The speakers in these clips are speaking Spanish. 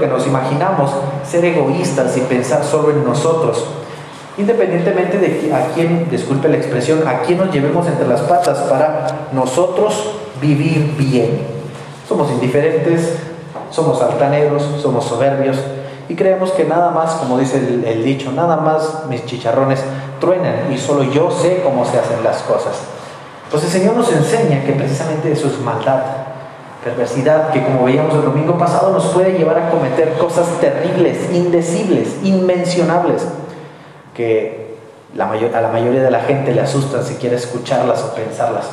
que nos imaginamos, ser egoístas y pensar solo en nosotros. Independientemente de a quién, disculpe la expresión, a quién nos llevemos entre las patas para nosotros vivir bien. Somos indiferentes, somos altaneros, somos soberbios y creemos que nada más, como dice el, dicho, nada más mis chicharrones truenan y solo yo sé cómo se hacen las cosas. Pues el Señor nos enseña que precisamente eso es maldad, perversidad, que como veíamos el domingo pasado nos puede llevar a cometer cosas terribles, indecibles, inmencionables que a la mayoría de la gente le asustan si quiere escucharlas o pensarlas.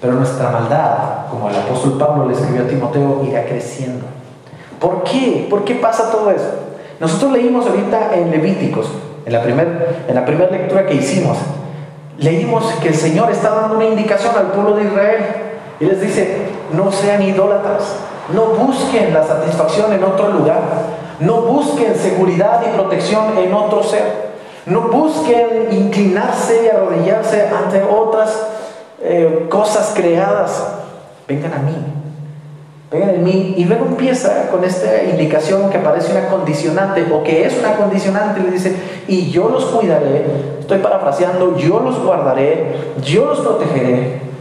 Pero nuestra maldad, como el apóstol Pablo le escribió a Timoteo, irá creciendo. ¿Por qué? ¿Por qué pasa todo eso? Nosotros leímos ahorita en Levíticos, en la primera primera lectura que hicimos, leímos que el Señor está dando una indicación al pueblo de Israel y les dice, no sean idólatras, no busquen la satisfacción en otro lugar, no busquen seguridad y protección en otro ser. No busquen inclinarse y arrodillarse ante otras eh, cosas creadas. Vengan a mí. Vengan a mí. Y luego empieza con esta indicación que parece una condicionante o que es una condicionante. Le dice, y yo los cuidaré. Estoy parafraseando, yo los guardaré, yo los protegeré.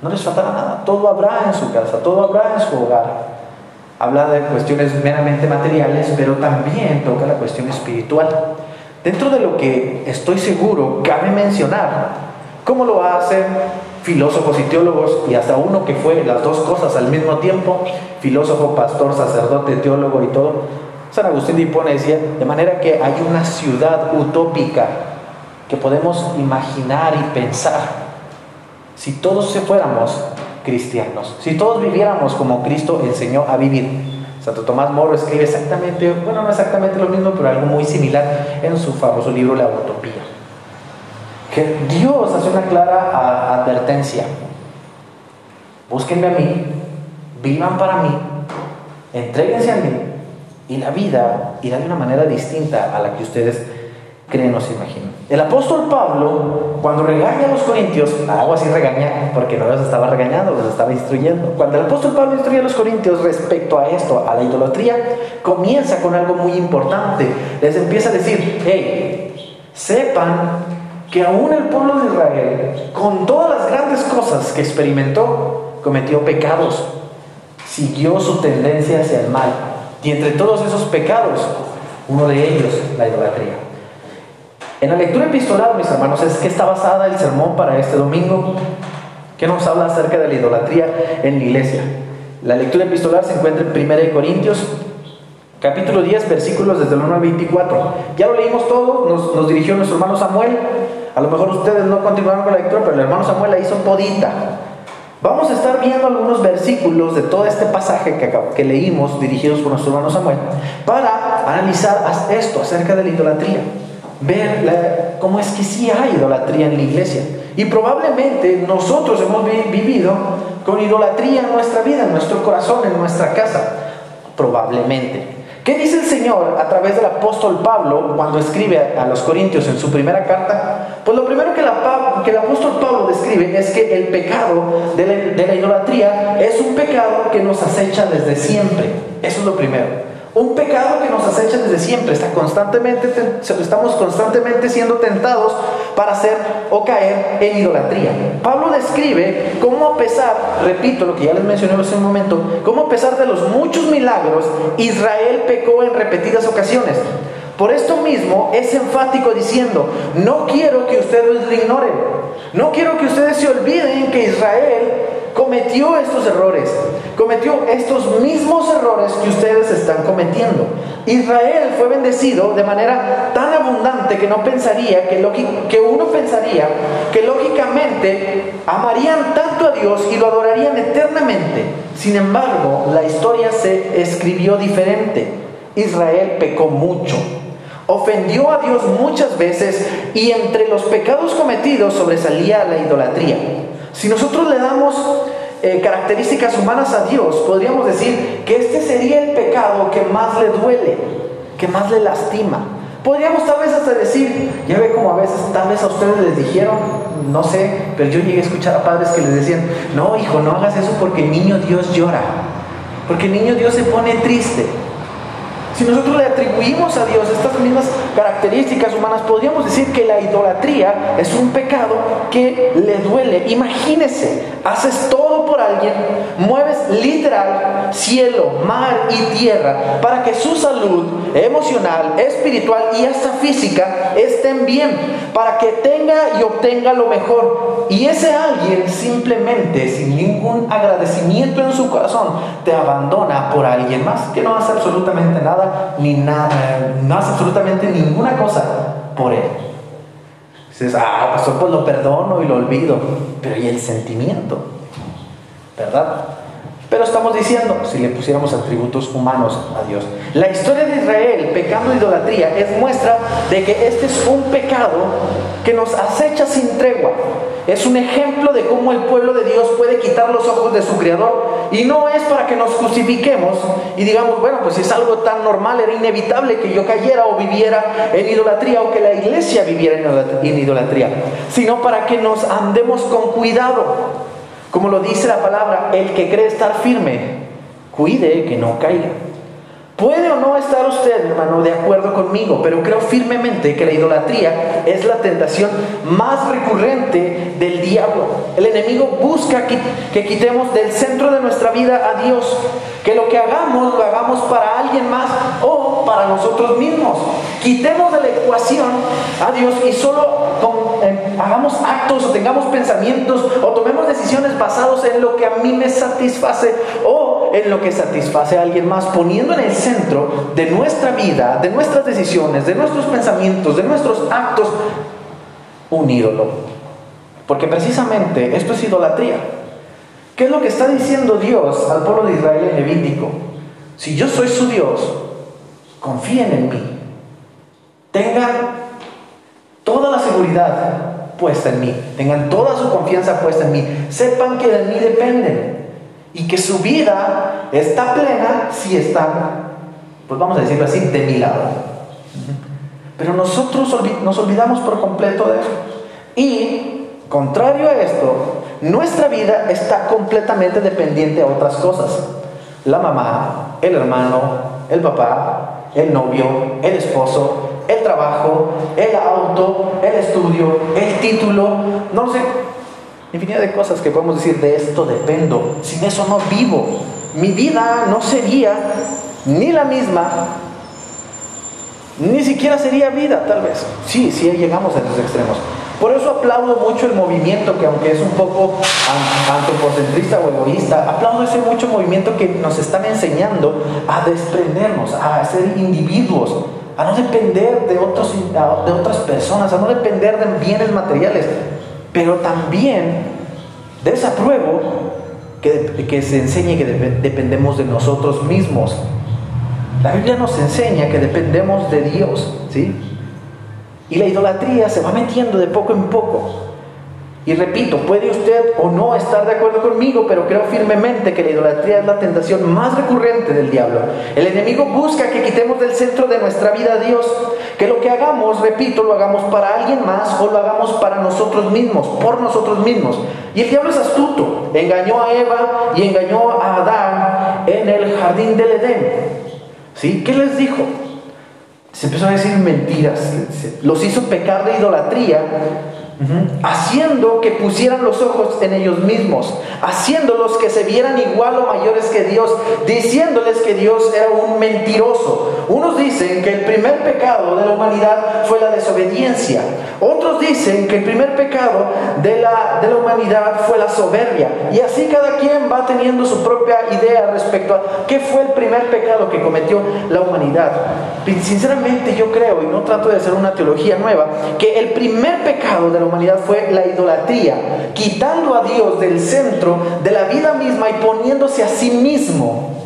No les faltará nada. Todo habrá en su casa, todo habrá en su hogar. Habla de cuestiones meramente materiales, pero también toca la cuestión espiritual. Dentro de lo que estoy seguro cabe mencionar, cómo lo hacen filósofos y teólogos, y hasta uno que fue las dos cosas al mismo tiempo, filósofo, pastor, sacerdote, teólogo y todo. San Agustín de Hipona decía, de manera que hay una ciudad utópica que podemos imaginar y pensar. Si todos se fuéramos cristianos, si todos viviéramos como Cristo enseñó a vivir, Santo Tomás Moro escribe exactamente, bueno, no exactamente lo mismo, pero algo muy similar en su famoso libro La Utopía. Que Dios hace una clara advertencia. Búsquenme a mí, vivan para mí, entréguense a mí, y la vida irá de una manera distinta a la que ustedes creen o. El apóstol Pablo, cuando regaña a los corintios, algo así regaña, porque no los estaba regañando, los estaba instruyendo. Cuando el apóstol Pablo instruye a los corintios respecto a esto, a la idolatría, comienza con algo muy importante. Les empieza a decir, hey, sepan que aún el pueblo de Israel, con todas las grandes cosas que experimentó, cometió pecados, siguió su tendencia hacia el mal. Y entre todos esos pecados, uno de ellos, la idolatría. En la lectura epistolar, mis hermanos, es que está basada el sermón para este domingo, que nos habla acerca de la idolatría en la iglesia. La lectura epistolar se encuentra en 1 Corintios, capítulo 10, versículos desde el 1 al 24. Ya lo leímos todo, nos, dirigió nuestro hermano Samuel. A lo mejor ustedes no continuaron con la lectura, pero el hermano Samuel la hizo todita. Vamos a estar viendo algunos versículos de todo este pasaje que, que leímos, dirigidos por nuestro hermano Samuel, para analizar esto acerca de la idolatría ver cómo es que sí hay idolatría en la iglesia. Y probablemente nosotros hemos vivido con idolatría en nuestra vida, en nuestro corazón, en nuestra casa. Probablemente. ¿Qué dice el Señor a través del apóstol Pablo cuando escribe a los Corintios en su primera carta? Pues lo primero que, el apóstol Pablo describe es que el pecado de la idolatría es un pecado que nos acecha desde siempre. Eso es lo primero. Un pecado que nos acecha desde siempre, está constantemente, estamos constantemente siendo tentados para hacer o caer en idolatría. Pablo describe cómo a pesar, repito lo que ya les mencioné hace un momento, cómo a pesar de los muchos milagros, Israel pecó en repetidas ocasiones. Por esto mismo es enfático diciendo, no quiero que ustedes lo ignoren, no quiero que ustedes se olviden que Israel cometió estos errores, cometió estos mismos errores que ustedes están cometiendo. Israel fue bendecido de manera tan abundante que no pensaría, que, que uno pensaría que lógicamente amarían tanto a Dios y lo adorarían eternamente. Sin embargo, la historia se escribió diferente. Israel pecó mucho, ofendió a Dios muchas veces y entre los pecados cometidos sobresalía la idolatría. Si nosotros le damos eh, características humanas a Dios, podríamos decir que este sería el pecado que más le duele, que más le lastima. Podríamos tal vez hasta decir, ya ve como a veces, tal vez a ustedes les dijeron, no sé, pero yo llegué a escuchar a padres que les decían, no hijo, no hagas eso porque el niño Dios llora, porque el niño Dios se pone triste. Si nosotros le atribuimos a Dios estas mismas características humanas, podríamos decir que la idolatría es un pecado que le duele. Imagínese, haces todo por alguien, mueves literal cielo, mar y tierra para que su salud emocional, espiritual y hasta física estén bien, para que tenga y obtenga lo mejor. Y ese alguien simplemente, sin ningún agradecimiento en su corazón, te abandona por alguien más que no hace absolutamente nada, ni nada, no hace absolutamente ninguna cosa por él. Dices, ah, pastor, pues lo perdono y lo olvido. Pero ¿y el sentimiento? ¿Verdad? Pero estamos diciendo, si le pusiéramos atributos humanos a Dios. La historia de Israel pecando idolatría es muestra de que este es un pecado que nos acecha sin tregua. Es un ejemplo de cómo el pueblo de Dios puede quitar los ojos de su Creador. Y no es para que nos justifiquemos y digamos, bueno, pues es algo tan normal, era inevitable que yo cayera o viviera en idolatría o que la iglesia viviera en idolatría. Sino para que nos andemos con cuidado como lo dice la palabra, el que cree estar firme, cuide que no caiga. Puede o no estar usted, hermano, de acuerdo conmigo, pero creo firmemente que la idolatría es la tentación más recurrente del diablo. El enemigo busca que, quitemos del centro de nuestra vida a Dios, que lo que hagamos lo hagamos para alguien más o para nosotros mismos. Quitemos de la ecuación a Dios y solo eh, hagamos actos o tengamos pensamientos o tomemos decisiones basados en lo que a mí me satisface o en lo que satisface a alguien más, poniendo en el centro de nuestra vida, de nuestras decisiones, de nuestros pensamientos, de nuestros actos, un ídolo. Porque precisamente esto es idolatría. ¿Qué es lo que está diciendo Dios al pueblo de Israel en Levítico? Si yo soy su Dios, confíen en mí. Tengan toda la seguridad puesta en mí. Tengan toda su confianza puesta en mí. Sepan que de mí dependen. Y que su vida está plena si están pues vamos a decirlo así, de mi lado. Pero nosotros nos olvidamos por completo de eso. Y, contrario a esto, nuestra vida está completamente dependiente a otras cosas. La mamá, el hermano, el papá, el novio, el esposo, el trabajo, el auto, el estudio, el título, no sé, infinidad de cosas que podemos decir, de esto dependo, sin eso no vivo. Mi vida no sería ni la misma, ni siquiera sería vida, tal vez. Sí, sí llegamos a esos extremos. Por eso aplaudo mucho el movimiento, que aunque es un poco antropocentrista o egoísta, aplaudo ese mucho movimiento que nos están enseñando a desprendernos, a ser individuos, a no depender de, otros, de otras personas, a no depender de bienes materiales. Pero también desapruebo que, que se enseñe que dependemos de nosotros mismos. La Biblia nos enseña que dependemos de Dios, ¿sí? Y la idolatría se va metiendo de poco en poco. Y repito, puede usted o no estar de acuerdo conmigo, pero creo firmemente que la idolatría es la tentación más recurrente del diablo. El enemigo busca que quitemos del centro de nuestra vida a Dios, que lo que hagamos, repito, lo hagamos para alguien más o lo hagamos para nosotros mismos, por nosotros mismos. Y el diablo es astuto, engañó a Eva y engañó a Adán en el jardín del Edén. ¿Sí? ¿Qué les dijo? Se empezó a decir mentiras, los hizo pecar de idolatría haciendo que pusieran los ojos en ellos mismos, haciéndolos que se vieran igual o mayores que Dios, diciéndoles que Dios era un mentiroso. Unos dicen que el primer pecado de la humanidad fue la desobediencia, otros dicen que el primer pecado de la, de la humanidad fue la soberbia, y así cada quien va teniendo su propia idea respecto a qué fue el primer pecado que cometió la humanidad. Sinceramente yo creo, y no trato de hacer una teología nueva, que el primer pecado de la humanidad fue la idolatría, quitando a Dios del centro de la vida misma y poniéndose a sí mismo,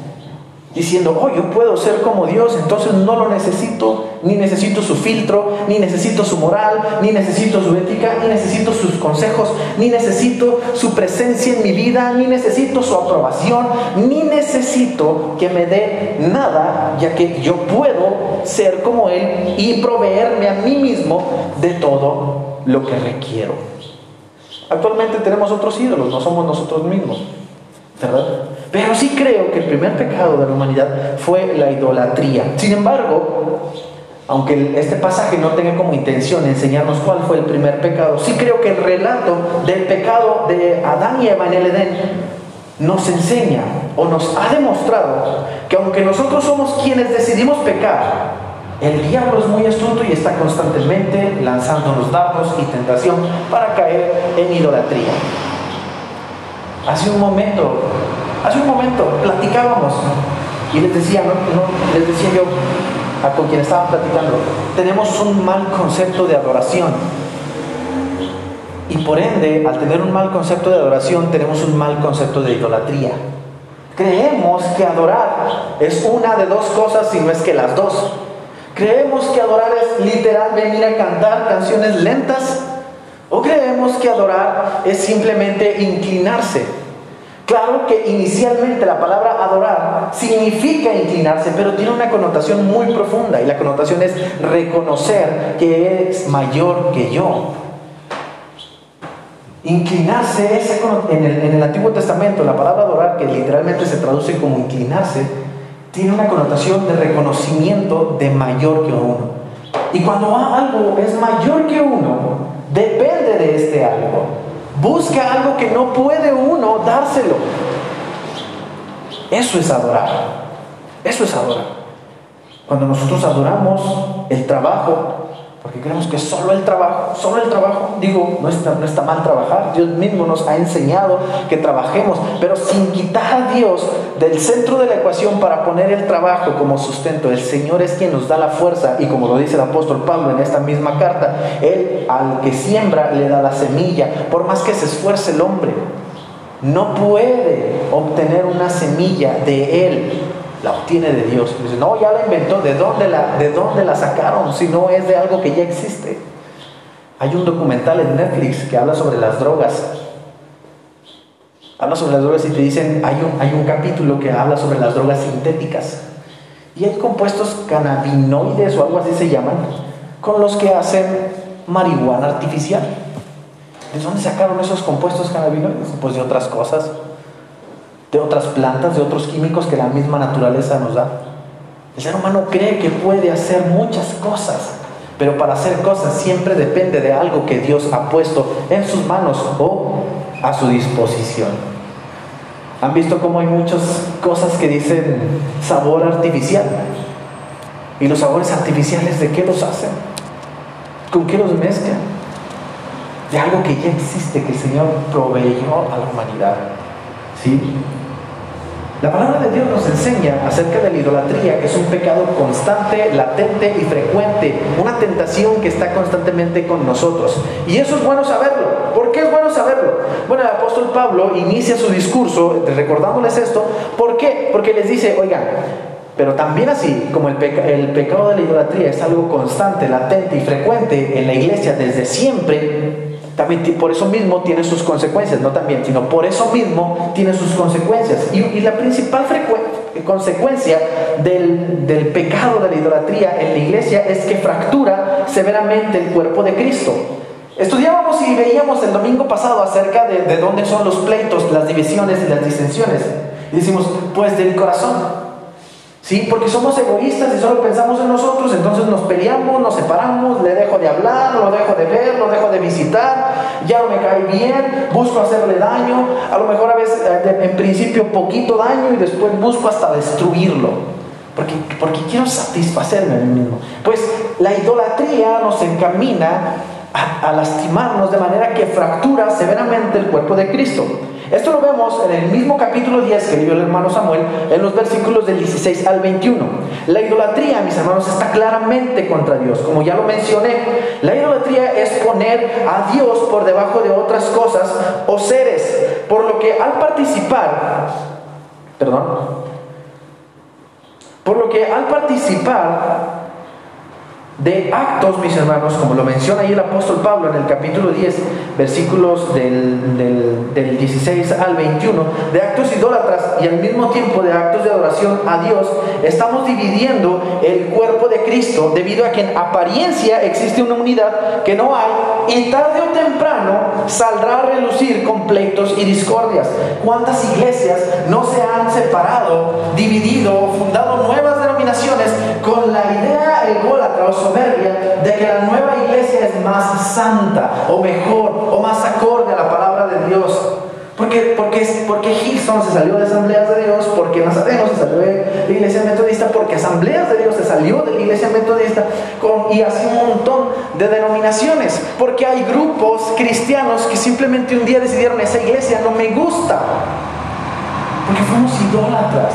diciendo, oh, yo puedo ser como Dios, entonces no lo necesito, ni necesito su filtro, ni necesito su moral, ni necesito su ética, ni necesito sus consejos, ni necesito su presencia en mi vida, ni necesito su aprobación, ni necesito que me dé nada, ya que yo puedo ser como Él y proveerme a mí mismo de todo lo que requiero. Actualmente tenemos otros ídolos, no somos nosotros mismos, ¿verdad? Pero sí creo que el primer pecado de la humanidad fue la idolatría. Sin embargo, aunque este pasaje no tenga como intención enseñarnos cuál fue el primer pecado, sí creo que el relato del pecado de Adán y Eva en el Edén nos enseña o nos ha demostrado que aunque nosotros somos quienes decidimos pecar, el diablo es muy astuto y está constantemente lanzándonos dardos y tentación para caer en idolatría. Hace un momento, hace un momento platicábamos y les decía, no, les decía yo a con quien estaban platicando, tenemos un mal concepto de adoración. Y por ende, al tener un mal concepto de adoración, tenemos un mal concepto de idolatría. Creemos que adorar es una de dos cosas, si no es que las dos. Creemos que adorar es literal venir a cantar canciones lentas o creemos que adorar es simplemente inclinarse. Claro que inicialmente la palabra adorar significa inclinarse, pero tiene una connotación muy profunda y la connotación es reconocer que es mayor que yo. Inclinarse es en el, en el Antiguo Testamento, la palabra adorar, que literalmente se traduce como inclinarse, tiene una connotación de reconocimiento de mayor que uno. Y cuando algo es mayor que uno, depende de este algo. Busca algo que no puede uno dárselo. Eso es adorar. Eso es adorar. Cuando nosotros adoramos el trabajo, porque creemos que solo el trabajo, solo el trabajo, digo, no está, no está mal trabajar, Dios mismo nos ha enseñado que trabajemos, pero sin quitar a Dios del centro de la ecuación para poner el trabajo como sustento. El Señor es quien nos da la fuerza y como lo dice el apóstol Pablo en esta misma carta, Él al que siembra le da la semilla, por más que se esfuerce el hombre. No puede obtener una semilla de Él la obtiene de Dios. no, ya la inventó, ¿de dónde la, ¿de dónde la sacaron? Si no es de algo que ya existe. Hay un documental en Netflix que habla sobre las drogas. Habla sobre las drogas y te dicen, hay un, hay un capítulo que habla sobre las drogas sintéticas. Y hay compuestos cannabinoides o algo así se llaman, con los que hacen marihuana artificial. ¿De dónde sacaron esos compuestos cannabinoides? Pues de otras cosas de otras plantas, de otros químicos que la misma naturaleza nos da. El ser humano cree que puede hacer muchas cosas, pero para hacer cosas siempre depende de algo que Dios ha puesto en sus manos o a su disposición. ¿Han visto cómo hay muchas cosas que dicen sabor artificial? ¿Y los sabores artificiales de qué los hacen? ¿Con qué los mezclan? De algo que ya existe, que el Señor proveyó a la humanidad. ¿Sí? La palabra de Dios nos enseña acerca de la idolatría, que es un pecado constante, latente y frecuente, una tentación que está constantemente con nosotros. Y eso es bueno saberlo. ¿Por qué es bueno saberlo? Bueno, el apóstol Pablo inicia su discurso recordándoles esto. ¿Por qué? Porque les dice, oigan, pero también así como el, el pecado de la idolatría es algo constante, latente y frecuente en la iglesia desde siempre, también por eso mismo tiene sus consecuencias, no también, sino por eso mismo tiene sus consecuencias. Y, la principal consecuencia del, del, pecado de la idolatría en la iglesia es que fractura severamente el cuerpo de Cristo. Estudiábamos y veíamos el domingo pasado acerca de, de dónde son los pleitos, las divisiones y las disensiones. Y decimos, pues del corazón. ¿Sí? Porque somos egoístas y solo pensamos en nosotros, entonces nos peleamos, nos separamos, le dejo de hablar, lo dejo de ver, lo dejo de visitar, ya no me cae bien, busco hacerle daño, a lo mejor a veces eh, en principio poquito daño y después busco hasta destruirlo, porque, porque quiero satisfacerme a mí mismo. Pues la idolatría nos encamina a, a lastimarnos de manera que fractura severamente el cuerpo de Cristo. Esto lo vemos en el mismo capítulo 10 que leyó el hermano Samuel, en los versículos del 16 al 21. La idolatría, mis hermanos, está claramente contra Dios. Como ya lo mencioné, la idolatría es poner a Dios por debajo de otras cosas o seres, por lo que al participar, perdón, por lo que al participar de actos, mis hermanos, como lo menciona ahí el apóstol Pablo en el capítulo 10, versículos del, del, 16 al 21, de actos idólatras y al mismo tiempo de actos de adoración a Dios, estamos dividiendo el cuerpo de Cristo debido a que en apariencia existe una unidad que no hay y tarde o temprano saldrá a relucir pleitos y discordias. ¿Cuántas iglesias no se han separado, dividido, fundado nuevas denominaciones con la idea ególatra o soberbia de que la nueva iglesia es más santa o mejor o más acorde a la palabra de Dios? Porque, porque, se salió de Asambleas de Dios, porque Nazareno se salió de la Iglesia Metodista, porque Asambleas de Dios se salió de la Iglesia Metodista con, y así un montón de denominaciones. Porque hay grupos cristianos que simplemente un día decidieron esa iglesia no me gusta. Porque fuimos idólatras.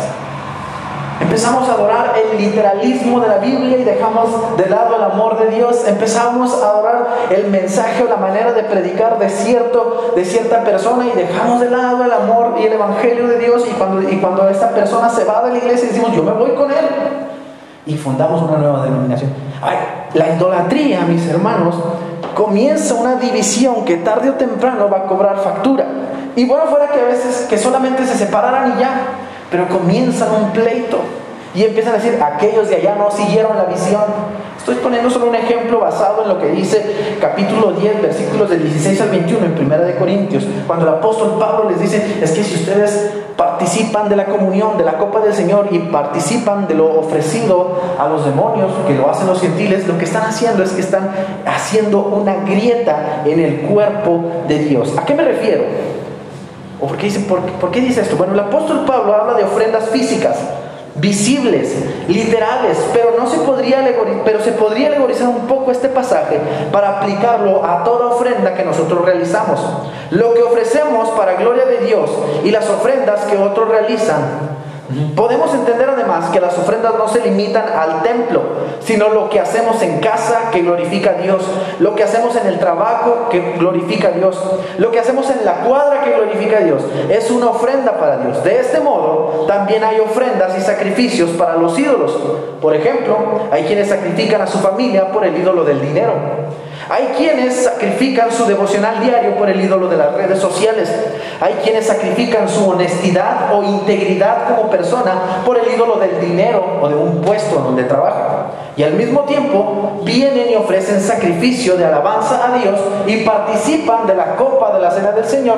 Empezamos a adorar el literalismo de la Biblia y dejamos de lado el amor de Dios. Empezamos a adorar el mensaje o la manera de predicar de, cierto, de cierta persona y dejamos de lado el amor y el evangelio de Dios. Y cuando, y cuando esta persona se va de la iglesia decimos, yo me voy con él. Y fundamos una nueva denominación. la idolatría, mis hermanos, comienza una división que tarde o temprano va a cobrar factura. Y bueno, fuera que a veces que solamente se separaran y ya pero comienzan un pleito y empiezan a decir, aquellos de allá no siguieron la visión. Estoy poniendo solo un ejemplo basado en lo que dice capítulo 10, versículos del 16 al 21 en Primera de Corintios, cuando el apóstol Pablo les dice, es que si ustedes participan de la comunión, de la copa del Señor y participan de lo ofrecido a los demonios, que lo hacen los gentiles, lo que están haciendo es que están haciendo una grieta en el cuerpo de Dios. ¿A qué me refiero? ¿O por qué, dice, por, qué dice esto? Bueno, el apóstol Pablo habla de ofrendas físicas, visibles, literales, pero, no se podría pero se podría alegorizar un poco este pasaje para aplicarlo a toda ofrenda que nosotros realizamos. Lo que ofrecemos para gloria de Dios y las ofrendas que otros realizan Podemos entender además que las ofrendas no se limitan al templo, sino lo que hacemos en casa que glorifica a Dios, lo que hacemos en el trabajo que glorifica a Dios, lo que hacemos en la cuadra que glorifica a Dios. Es una ofrenda para Dios. De este modo, también hay ofrendas y sacrificios para los ídolos. Por ejemplo, hay quienes sacrifican a su familia por el ídolo del dinero. Hay quienes sacrifican su devocional diario por el ídolo de las redes sociales. Hay quienes sacrifican su honestidad o integridad como persona por el ídolo del dinero o de un puesto donde trabaja. Y al mismo tiempo vienen y ofrecen sacrificio de alabanza a Dios y participan de la copa de la cena del Señor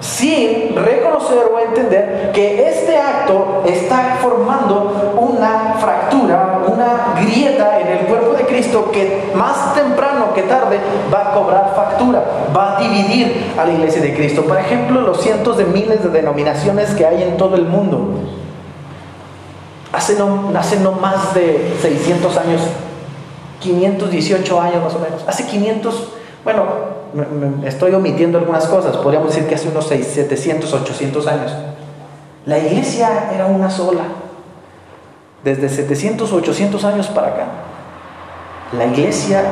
sin reconocer o entender que este acto está formando una fractura, una grieta en el cuerpo Cristo que más temprano que tarde va a cobrar factura, va a dividir a la iglesia de Cristo. Por ejemplo, los cientos de miles de denominaciones que hay en todo el mundo. Hace no, no más de 600 años, 518 años más o menos, hace 500, bueno, estoy omitiendo algunas cosas, podríamos decir que hace unos 700, 800 años, la iglesia era una sola, desde 700, 800 años para acá. La iglesia,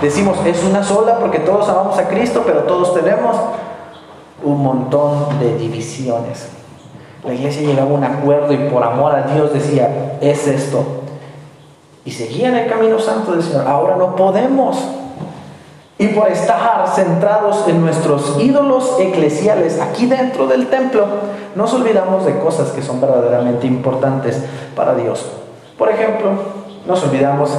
decimos, es una sola porque todos amamos a Cristo, pero todos tenemos un montón de divisiones. La iglesia llegaba a un acuerdo y por amor a Dios decía, es esto. Y seguían el camino santo del Señor. Ahora no podemos. Y por estar centrados en nuestros ídolos eclesiales aquí dentro del templo, nos olvidamos de cosas que son verdaderamente importantes para Dios. Por ejemplo, nos olvidamos,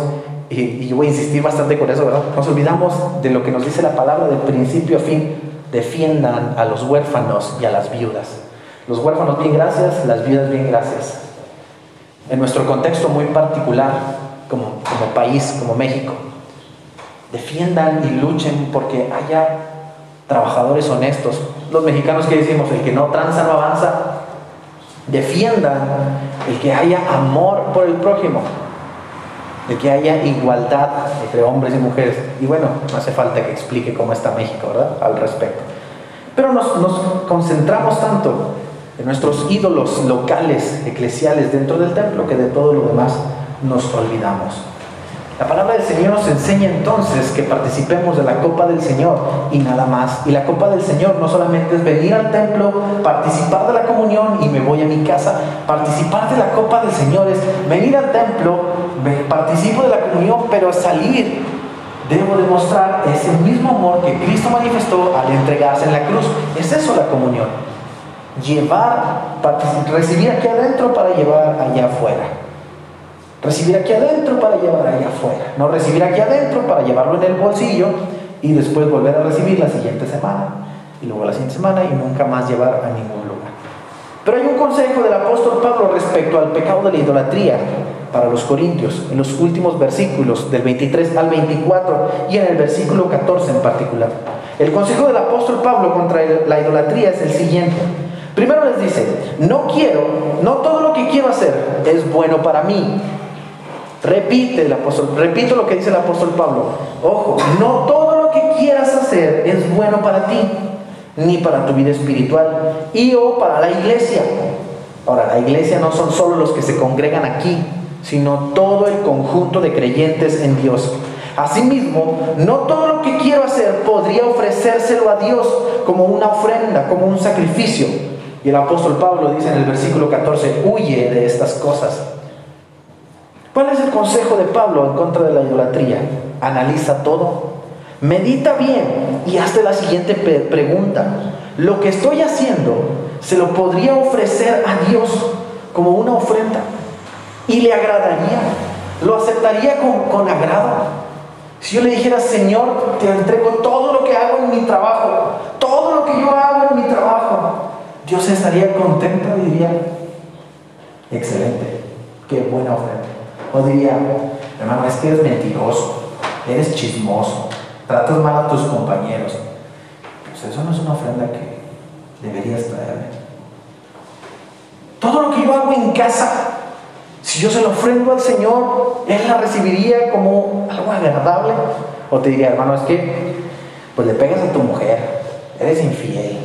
y, y voy a insistir bastante con eso, ¿verdad? Nos olvidamos de lo que nos dice la palabra de principio a fin. Defiendan a los huérfanos y a las viudas. Los huérfanos bien gracias, las viudas bien gracias. En nuestro contexto muy particular, como, como país, como México, defiendan y luchen porque haya trabajadores honestos. Los mexicanos que decimos, el que no tranza no avanza, defiendan el que haya amor por el prójimo, de que haya igualdad entre hombres y mujeres. Y bueno, no hace falta que explique cómo está México, ¿verdad? Al respecto. Pero nos, nos concentramos tanto de nuestros ídolos locales, eclesiales dentro del templo, que de todo lo demás nos olvidamos. La palabra del Señor nos enseña entonces que participemos de la copa del Señor y nada más. Y la copa del Señor no solamente es venir al templo, participar de la comunión y me voy a mi casa. Participar de la copa del Señor es venir al templo, participo de la comunión, pero salir debo demostrar ese mismo amor que Cristo manifestó al entregarse en la cruz. Es eso la comunión llevar, recibir aquí adentro para llevar allá afuera. Recibir aquí adentro para llevar allá afuera. No recibir aquí adentro para llevarlo en el bolsillo y después volver a recibir la siguiente semana. y luego la siguiente semana y nunca más llevar a ningún lugar. Pero hay un consejo del apóstol Pablo respecto al pecado de la idolatría para los corintios, en los últimos versículos del 23 al 24 y en el versículo 14 en particular. El consejo del apóstol Pablo contra la idolatría es el siguiente. Primero les dice, no quiero, no todo lo que quiero hacer es bueno para mí. Repite el apóstol, repito lo que dice el apóstol Pablo. Ojo, no todo lo que quieras hacer es bueno para ti ni para tu vida espiritual y o para la iglesia. Ahora, la iglesia no son solo los que se congregan aquí, sino todo el conjunto de creyentes en Dios. Asimismo, no todo lo que quiero hacer podría ofrecérselo a Dios como una ofrenda, como un sacrificio. Y el apóstol Pablo dice en el versículo 14, huye de estas cosas. ¿Cuál es el consejo de Pablo en contra de la idolatría? Analiza todo, Medita bien y hazte la siguiente pregunta. ¿Lo que estoy haciendo se lo podría ofrecer a Dios como una ofrenda? ¿Y le agradaría? ¿Lo aceptaría con, con agrado? Si yo le dijera, Señor, te entrego todo lo que hago en mi trabajo, todo lo que yo hago en mi trabajo, Dios estaría contento y diría, excelente, qué buena ofrenda. O diría, hermano, es que eres mentiroso, eres chismoso, tratas mal a tus compañeros. Pues eso no es una ofrenda que deberías traerme. Todo lo que yo hago en casa, si yo se lo ofrendo al Señor, Él la recibiría como algo agradable. O te diría, hermano, es que pues le pegas a tu mujer, eres infiel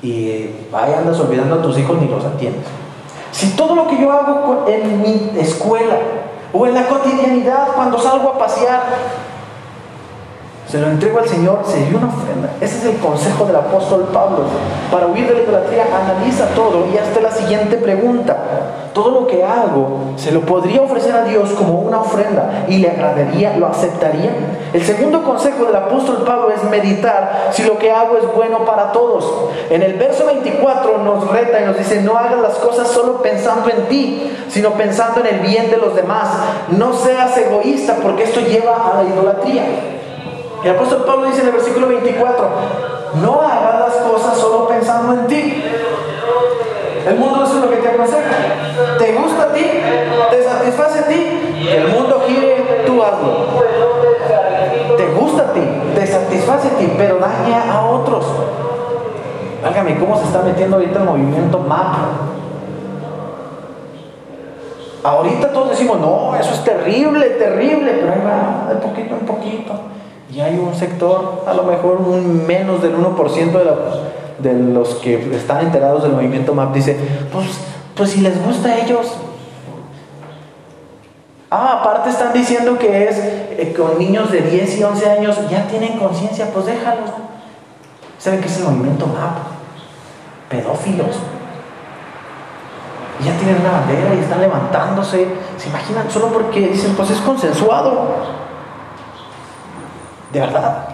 y vaya andas olvidando a tus hijos ni los atiendes. Si todo lo que yo hago en mi escuela o en la cotidianidad cuando salgo a pasear se lo entrego al Señor, sería una ofrenda. Ese es el consejo del apóstol Pablo. Para huir de la idolatría, analiza todo y hazte la siguiente pregunta. Todo lo que hago, ¿se lo podría ofrecer a Dios como una ofrenda y le agradaría, lo aceptaría? El segundo consejo del apóstol Pablo es meditar si lo que hago es bueno para todos. En el verso 24 nos reta y nos dice, no hagas las cosas solo pensando en ti, sino pensando en el bien de los demás. No seas egoísta porque esto lleva a la idolatría. El apóstol Pablo dice en el versículo 24, no hagas las cosas solo pensando en ti. El mundo eso es lo que te aconseja. ¿Te gusta a ti? ¿Te satisface a ti? El mundo gire, tú hazlo. ¿Te gusta a ti? ¿Te satisface a ti? Pero daña a otros. Válgame, ¿cómo se está metiendo ahorita el movimiento MAP? Ahorita todos decimos, no, eso es terrible, terrible, pero ahí va, de poquito en poquito. Y hay un sector, a lo mejor un menos del 1% de, de los que están enterados del movimiento MAP, dice, pues, pues si les gusta a ellos. Ah, aparte están diciendo que es eh, con niños de 10 y 11 años, ya tienen conciencia, pues déjalos. ¿Saben qué es el movimiento MAP? Pedófilos. ya tienen una bandera y están levantándose. ¿Se imaginan? Solo porque dicen, pues es consensuado. De verdad.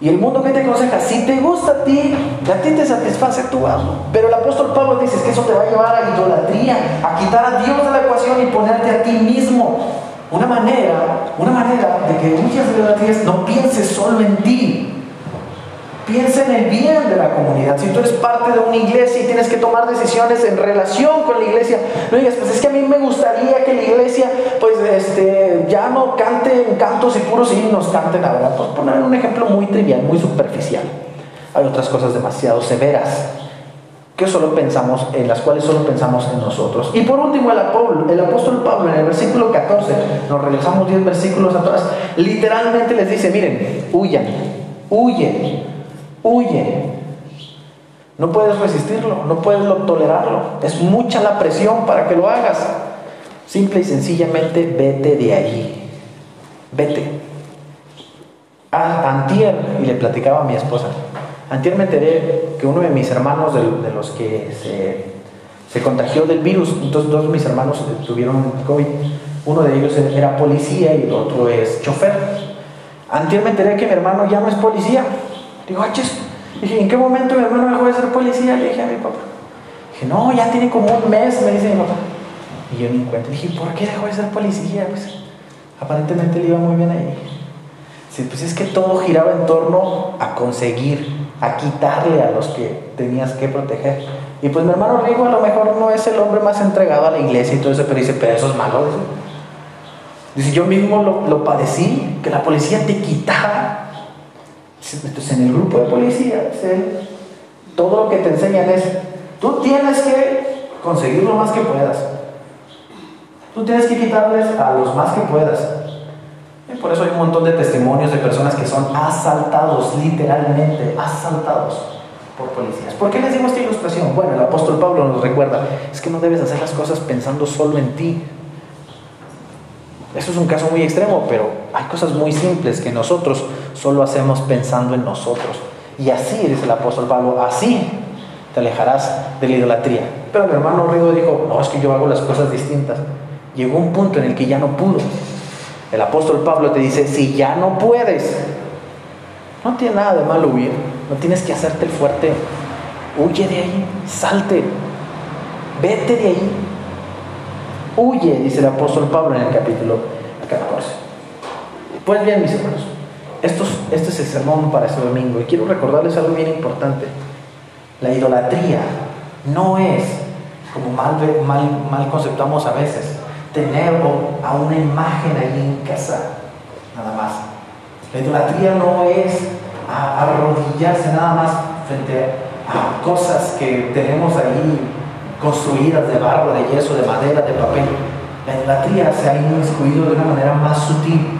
Y el mundo que te aconseja, si te gusta a ti, a ti te satisface tu amo. Pero el apóstol Pablo dice que eso te va a llevar a idolatría, a quitar a Dios de la ecuación y ponerte a ti mismo. Una manera, una manera de que muchas idolatrías no pienses solo en ti, Piensa en el bien de la comunidad. Si tú eres parte de una iglesia y tienes que tomar decisiones en relación con la iglesia, no digas, pues es que a mí me gustaría que la iglesia, pues, este, ya no cante en cantos y puros himnos, canten ahora. Pues poner un ejemplo muy trivial, muy superficial. Hay otras cosas demasiado severas que solo pensamos, en las cuales solo pensamos en nosotros. Y por último, el, apóstol, el apóstol Pablo en el versículo 14, nos regresamos 10 versículos atrás, literalmente les dice, miren, huyan, huyen huye. No puedes resistirlo, no puedes tolerarlo. Es mucha la presión para que lo hagas. Simple y sencillamente vete de ahí. Vete. Ah, antier, y le platicaba a mi esposa, antier me enteré que uno de mis hermanos, de, los que se, contagió del virus, entonces dos de mis hermanos tuvieron COVID, uno de ellos era policía y el otro es chofer. Antier me enteré que mi hermano ya no es policía, Digo, ah, Dije, ¿en qué momento mi hermano dejó de ser policía? Le dije a mi papá. Dije, no, ya tiene como un mes, me dice mi papá. Y yo ni cuenta. Dije, ¿por qué dejó de ser policía? Pues aparentemente le iba muy bien ahí. Sí, pues es que todo giraba en torno a conseguir, a quitarle a los que tenías que proteger. Y pues mi hermano Rigo a lo mejor no es el hombre más entregado a la iglesia y todo eso, pero dice, pero eso es malo. Dice, yo mismo lo, lo padecí, que la policía te quitara. Entonces en el grupo de policías, todo lo que te enseñan es, tú tienes que conseguir lo más que puedas. Tú tienes que quitarles a los más que puedas. Y por eso hay un montón de testimonios de personas que son asaltados, literalmente asaltados por policías. ¿Por qué les digo esta ilustración? Bueno, el apóstol Pablo nos recuerda, es que no debes hacer las cosas pensando solo en ti. Eso es un caso muy extremo, pero hay cosas muy simples que nosotros solo hacemos pensando en nosotros. Y así, dice el apóstol Pablo, así te alejarás de la idolatría. Pero mi hermano Rigo dijo, no, es que yo hago las cosas distintas. Llegó un punto en el que ya no pudo. El apóstol Pablo te dice, si ya no puedes, no tiene nada de malo huir, no tienes que hacerte el fuerte, huye de ahí, salte, vete de ahí, huye, dice el apóstol Pablo en el capítulo 14. Pues bien, mis hermanos, esto, este es el sermón para este domingo y quiero recordarles algo bien importante. La idolatría no es, como mal, mal, mal conceptuamos a veces, tener a una imagen ahí en casa, nada más. La idolatría no es arrodillarse nada más frente a cosas que tenemos ahí construidas de barro, de yeso, de madera, de papel. La idolatría se ha inmiscuido de una manera más sutil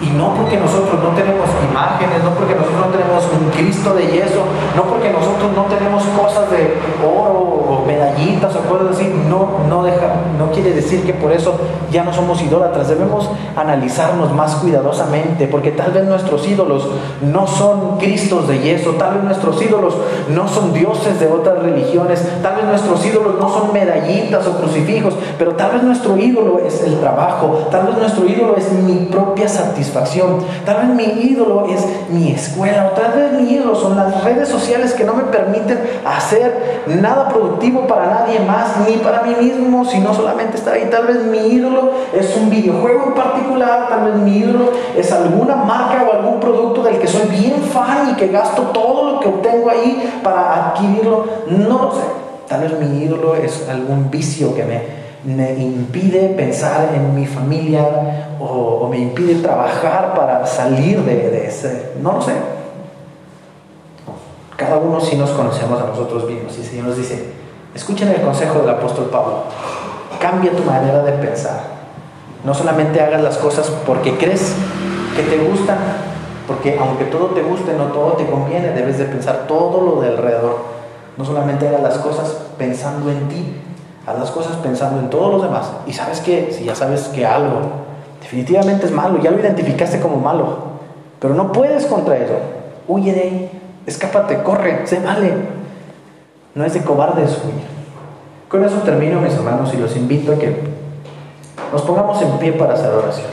y no porque nosotros no tenemos imágenes, no porque nosotros no tenemos un Cristo de yeso, no porque nosotros no tenemos cosas de oro medallitas o cosas así, no, no, deja, no quiere decir que por eso ya no somos idólatras. Debemos analizarnos más cuidadosamente, porque tal vez nuestros ídolos no son Cristos de yeso, tal vez nuestros ídolos no son dioses de otras religiones, tal vez nuestros ídolos no son medallitas o crucifijos, pero tal vez nuestro ídolo es el trabajo, tal vez nuestro ídolo es mi propia satisfacción Tal vez mi ídolo es mi escuela, o tal vez mi ídolo son las redes sociales que no me permiten hacer nada productivo para nadie más, ni para mí mismo, sino solamente estar ahí. Tal vez mi ídolo es un videojuego en particular, tal vez mi ídolo es alguna marca o algún producto del que soy bien fan y que gasto todo lo que obtengo ahí para adquirirlo. No lo sé. Tal vez mi ídolo es algún vicio que me me impide pensar en mi familia o, me impide trabajar para salir de, ese, no lo sé. Cada uno sí nos conocemos a nosotros mismos y el Señor nos dice, escuchen el consejo del apóstol Pablo, cambia tu manera de pensar. No solamente hagas las cosas porque crees que te gustan, porque aunque todo te guste, no todo te conviene, debes de pensar todo lo de alrededor. No solamente hagas las cosas pensando en ti, Haz las cosas pensando en todos los demás. Y sabes que, si ya sabes que algo definitivamente es malo, ya lo identificaste como malo, pero no puedes contra eso, huye de ahí, escápate, corre, se vale. No es de cobardes huir. Con eso termino, mis hermanos, y los invito a que nos pongamos en pie para hacer oración.